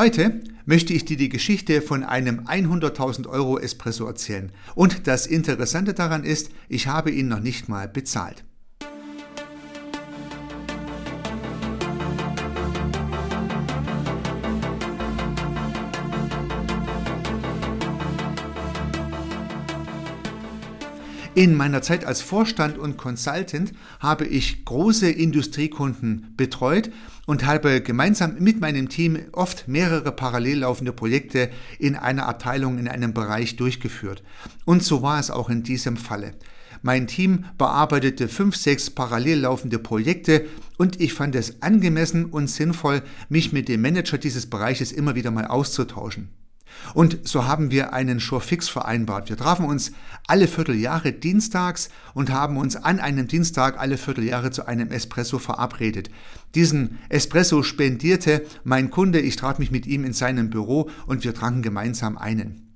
Heute möchte ich dir die Geschichte von einem 100.000 Euro Espresso erzählen. Und das Interessante daran ist, ich habe ihn noch nicht mal bezahlt. In meiner Zeit als Vorstand und Consultant habe ich große Industriekunden betreut und habe gemeinsam mit meinem Team oft mehrere parallel laufende Projekte in einer Abteilung, in einem Bereich durchgeführt. Und so war es auch in diesem Falle. Mein Team bearbeitete fünf, sechs parallel laufende Projekte und ich fand es angemessen und sinnvoll, mich mit dem Manager dieses Bereiches immer wieder mal auszutauschen. Und so haben wir einen Showfix vereinbart. Wir trafen uns alle Vierteljahre dienstags und haben uns an einem Dienstag alle Vierteljahre zu einem Espresso verabredet. Diesen Espresso spendierte mein Kunde, ich traf mich mit ihm in seinem Büro und wir tranken gemeinsam einen.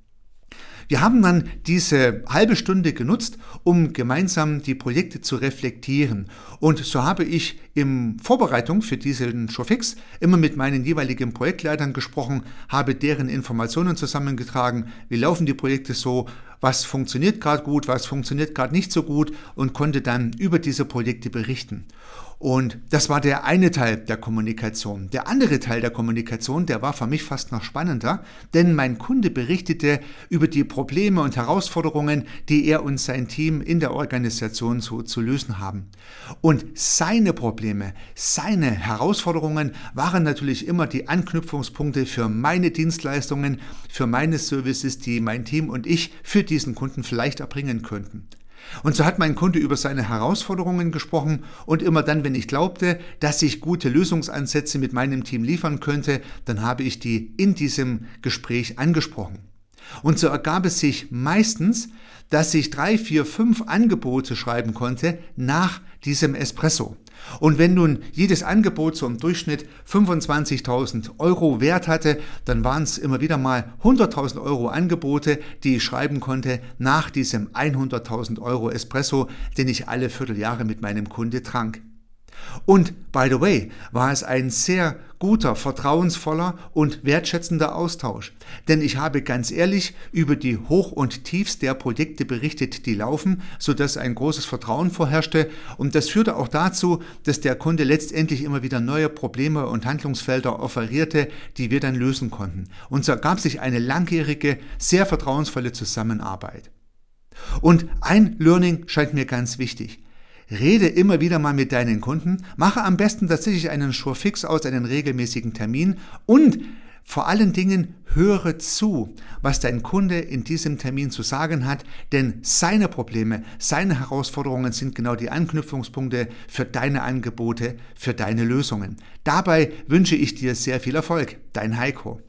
Wir haben dann diese halbe Stunde genutzt, um gemeinsam die Projekte zu reflektieren. Und so habe ich in Vorbereitung für diesen Showfix immer mit meinen jeweiligen Projektleitern gesprochen, habe deren Informationen zusammengetragen, wie laufen die Projekte so, was funktioniert gerade gut, was funktioniert gerade nicht so gut und konnte dann über diese Projekte berichten. Und das war der eine Teil der Kommunikation. Der andere Teil der Kommunikation, der war für mich fast noch spannender, denn mein Kunde berichtete über die Probleme und Herausforderungen, die er und sein Team in der Organisation so zu lösen haben. Und seine Probleme, seine Herausforderungen waren natürlich immer die Anknüpfungspunkte für meine Dienstleistungen, für meine Services, die mein Team und ich für diesen Kunden vielleicht erbringen könnten. Und so hat mein Kunde über seine Herausforderungen gesprochen und immer dann, wenn ich glaubte, dass ich gute Lösungsansätze mit meinem Team liefern könnte, dann habe ich die in diesem Gespräch angesprochen. Und so ergab es sich meistens, dass ich drei, vier, fünf Angebote schreiben konnte nach diesem Espresso. Und wenn nun jedes Angebot so im Durchschnitt 25.000 Euro Wert hatte, dann waren es immer wieder mal 100.000 Euro Angebote, die ich schreiben konnte nach diesem 100.000 Euro Espresso, den ich alle Vierteljahre mit meinem Kunde trank. Und by the way, war es ein sehr guter, vertrauensvoller und wertschätzender Austausch. Denn ich habe ganz ehrlich über die Hoch- und Tiefs der Projekte berichtet, die laufen, sodass ein großes Vertrauen vorherrschte. Und das führte auch dazu, dass der Kunde letztendlich immer wieder neue Probleme und Handlungsfelder offerierte, die wir dann lösen konnten. Und so ergab sich eine langjährige, sehr vertrauensvolle Zusammenarbeit. Und ein Learning scheint mir ganz wichtig. Rede immer wieder mal mit deinen Kunden, mache am besten tatsächlich einen Showfix aus, einen regelmäßigen Termin und vor allen Dingen höre zu, was dein Kunde in diesem Termin zu sagen hat, denn seine Probleme, seine Herausforderungen sind genau die Anknüpfungspunkte für deine Angebote, für deine Lösungen. Dabei wünsche ich dir sehr viel Erfolg. Dein Heiko.